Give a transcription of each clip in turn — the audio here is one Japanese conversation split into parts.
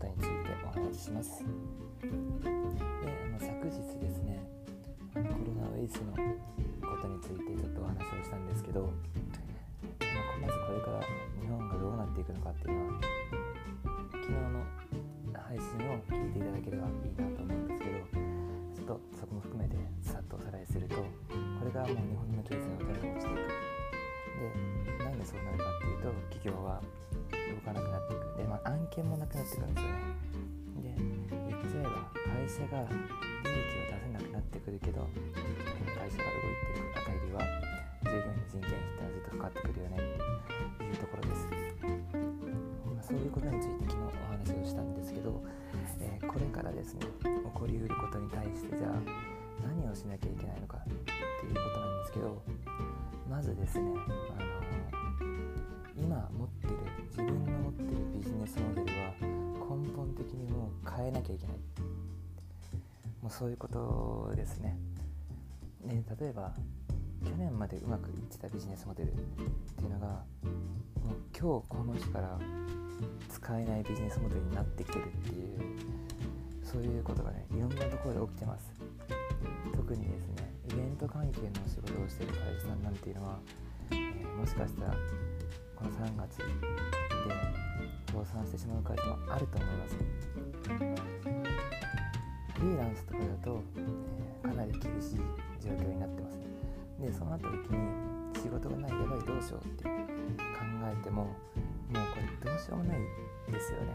ということについてお話しします。であの昨日ですねコロナウイルスのことについてちょっとお話をしたんですけどまずこれから日本がどうなっていくのかっていうのは昨日の配信を聞いていただければいいなと思うんですけどちょっとそこも含めてさっとおさらいするとこれがもう日本の経済はどんどん落ちていく。でなんでそうなるかっていうと企業は動かなくなっていく。で、まあ、案件もなくなっていくんですよね。で言っちゃえば会社が利益を出せなくなってくるけど会社が動いていくあたりは従業員の人件費ってのはずっとかかってくるよね。っていうところです、まあ、そういうことについて昨日お話をしたんですけど、えー、これからですね起こりうることに対してじゃあ何をしなきゃいけないのかっていうことなんですけどまずですね、あ変えなきゃいけない。もうそういうことですね。ね例えば去年までうまくいってたビジネスモデルっていうのがもう今日この日から使えないビジネスモデルになってきてるっていうそういうことがねいろんなところで起きてます。特にですねイベント関係の仕事をしてる会社さんなんていうのは、えー、もしかしたらこの3月で倒産してしまう会社もあると思います。フリーランスとかだと、えー、かなり厳しい状況になってます。でその後時に仕事がないやばいどうしようって考えてももうこれどうしようもないですよね。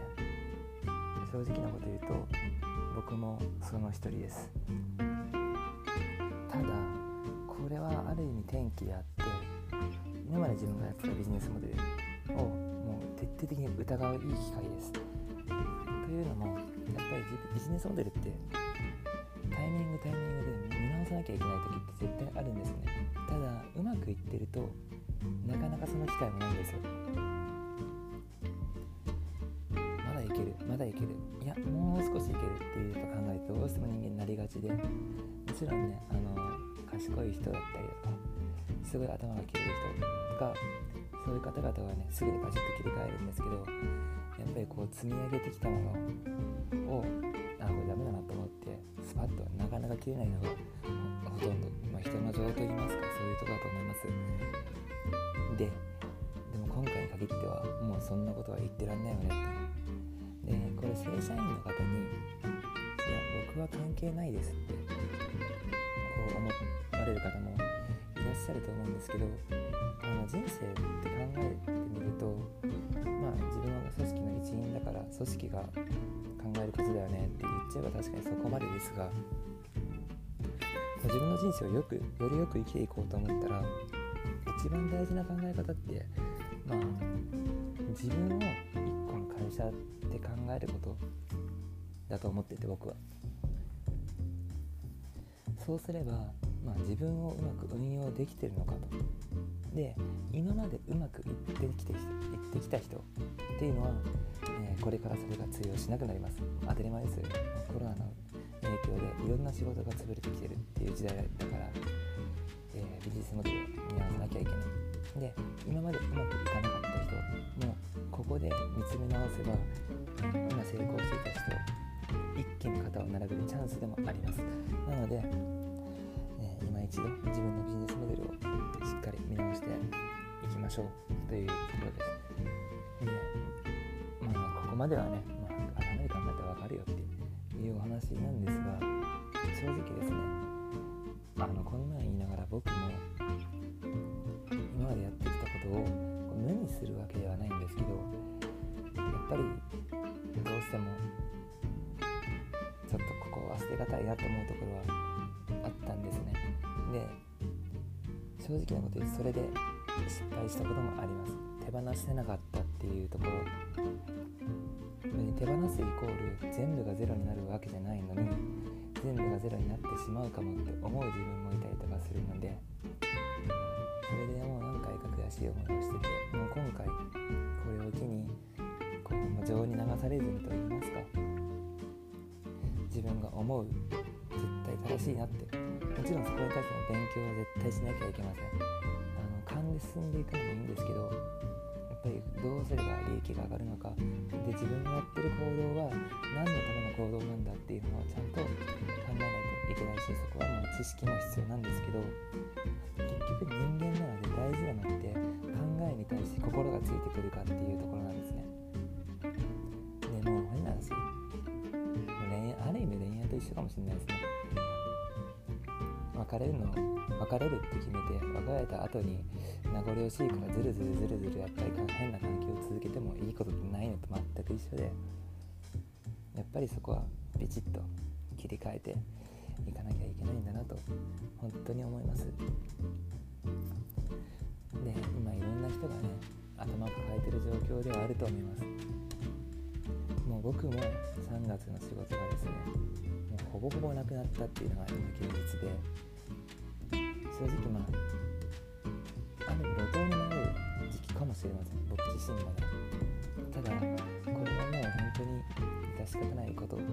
正直なこと言うと僕もその一人です。ただこれはある意味転機であって今まで自分がやってたビジネスモデルをもう徹底的に疑ういい機会です。というのもやっぱりビジネスモデルってタイミングタイミングで見直さなきゃいけない時って絶対あるんですよね。ただうまくいってるとなかなかその機会もないんですよ。まだいけるまだいける。いやもう少しいけるっていうと考えてどうしても人間になりがちでもちろんねあの賢い人だったりとかすごい頭が切れる人とかそういう方々はねすぐにバチッと切り替えるんですけどやっぱりこう積み上げてきたものをあこれダメだなと思ってスパッとなかなか切れないのがほとんど、まあ、人の情といいますかそういうとこだと思います。ででも今回に限ってはもうそんなことは言ってらんないよね。ってでこれ正社員の方に「いや僕は関係ないです」ってこう思われる方もしゃると思うんですけどあの人生って考えてみるとまあ自分は組織の一員だから組織が考えることだよねって言っちゃえば確かにそこまでですが自分の人生をよくよりよく生きていこうと思ったら一番大事な考え方ってまあ自分を一個の会社って考えることだと思ってて僕は。そうすれば、まあ、自分をうまく運用できてるのかと。で今までうまくいってきていってきた人っていうのは、えー、これからそれが通用しなくなります。当たり前ですコロナの影響でいろんな仕事が潰れてきてるっていう時代だから、えー、ビジネスモデルを見直さなきゃいけない。で今までうまくいかなかった人もここで見つめ直せば今成功していた人一気に肩を並べるチャンスでもあります。なので、一度自分のビジネスモデルをしっかり見直していきましょうというところで。すでまあここまではね、まあ、改めて考えたら分かるよっていうお話なんですが正直ですねあのこんなん言いながら僕も今までやってきたことを無にするわけではないんですけどやっぱりどうしてもちょっとここ忘れがたいなと思うところはで正直なこと言うとそれで失敗したこともあります。手放せなかったっていうところ。手放すイコール全部がゼロになるわけじゃないのに全部がゼロになってしまうかもって思う自分もいたりとかするのでそれでもう何回か悔しい思いをしててもう今回これを機にこう情に流されずにと言いますか自分が思う絶対正しいなってもちろんそこに対しての勉強は絶対しなきゃいけません。あの完で進んでいくのもいいんですけどやっぱりどうすれば利益が上がるのか。で自分がやってる行動は何のための行動なんだっていうのをちゃんと考えないといけないしそこはもう知識も必要なんですけど結局人間なので大事なのって考えに対して心がついてくるかっていうところなんですね。でもう変な話恋愛ある意味恋愛と一緒かもしれないですね。別れるの別れるって決めて別れた後に名残惜しいからずるずるずるずるやっぱり変な関係を続けてもいいことってないのと全く一緒でやっぱりそこはビチッと切り替えていかなきゃいけないんだなと本当に思いますで今いろんな人がね頭抱えてる状況ではあると思いますもう僕も3月の仕事がですねもうほぼほぼなくなったっていうのが今現実で正直まあある路頭に迷う時期かもしれません僕自身もねただこれはもう本当に致し方ないことを考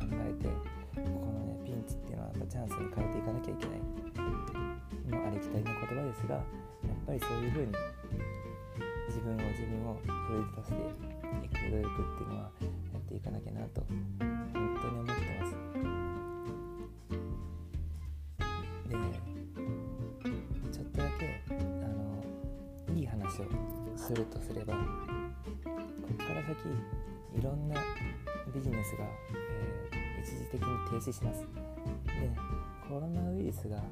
えてこのねピンチっていうのはやっぱチャンスに変えていかなきゃいけない。のありきたりな言葉ですがやっぱりそういう風に自分を自分を奮い立たせていく努力っていうのはやっていかなきゃなと本当に思ってます。でをするとすればここから先いろんなビジネスが、えー、一時的に停止します。でコロナウイルスが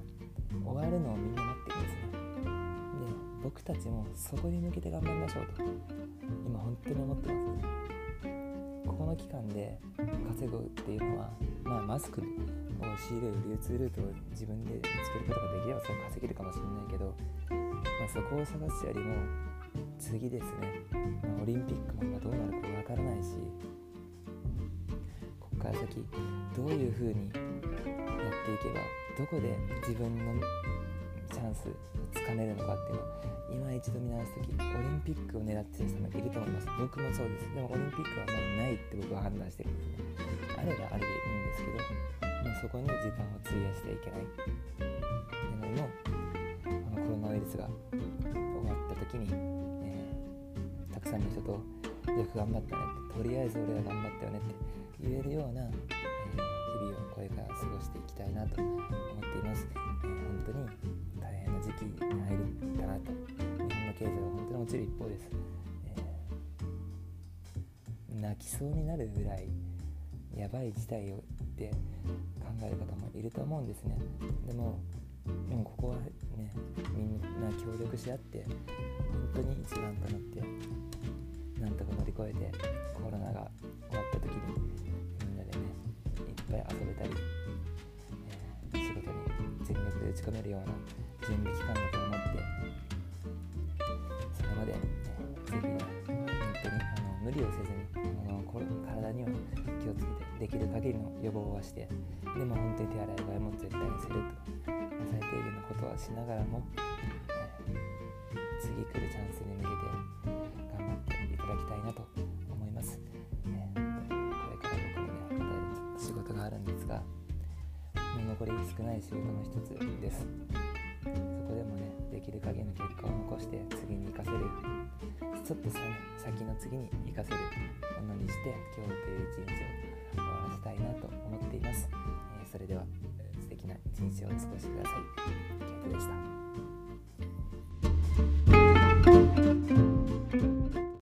終わるのをみんな待ってるんですね。で僕たちもそこに向けて頑張りましょうと。今本当に思ってますここの期間で稼ぐっていうのはまあマスクを仕入れる流通ルートを自分で見つけることができればそう稼げるかもしれないけどまあ、そこを探すよりも次ですね、まあ、オリンピックも今どうなるかわからないしここから先どういう風にやっていけばどこで自分のチャンスをつかめるのかっていうのを今一度見直す時オリンピックを狙ってる人もいると思います。僕もそうです。でもオリンピックはもうないって僕は判断してるんですね。あればあれでいいんですけどもうそこに時間を費やしていけない。っていうのもが終わった時に、えー、たくさんの人とよく頑張ったねってとりあえず俺は頑張ったよねって言えるような、えー、日々をこれから過ごしていきたいなと思っています、えー、本当に大変な時期に入るかなと。日本の経済は本当に落ちる一方です、えー、泣きそうになるぐらいやばい事態をって考える方もいると思うんですね。でもでもここはねみんな協力し合って本当に一丸となってなんとか乗り越えてコロナが終わった時にみんなでねいっぱい遊べたり、えー、仕事に全力で打ち込めるような準備期間だと思ってそれまで、ね、ぜひ本当にあの無理をせずにあの体には気をつけてできる限りの予防はしてでも本当に手洗い替えも絶対にすると最低限のことはしながらも、えー、次来るチャンスに向けて頑張っていただきたいなと思います、えー、これから僕もねまた仕事があるんですがもう残り少ない仕事の一つです。そこでもねできる限りの結果を残して次に生かせる。ちょっと、先の次に生かせるものにして今日という一日を終わらせたいなと思っています、えー、それでは敵な人生をお過ごしください。ケイトでした。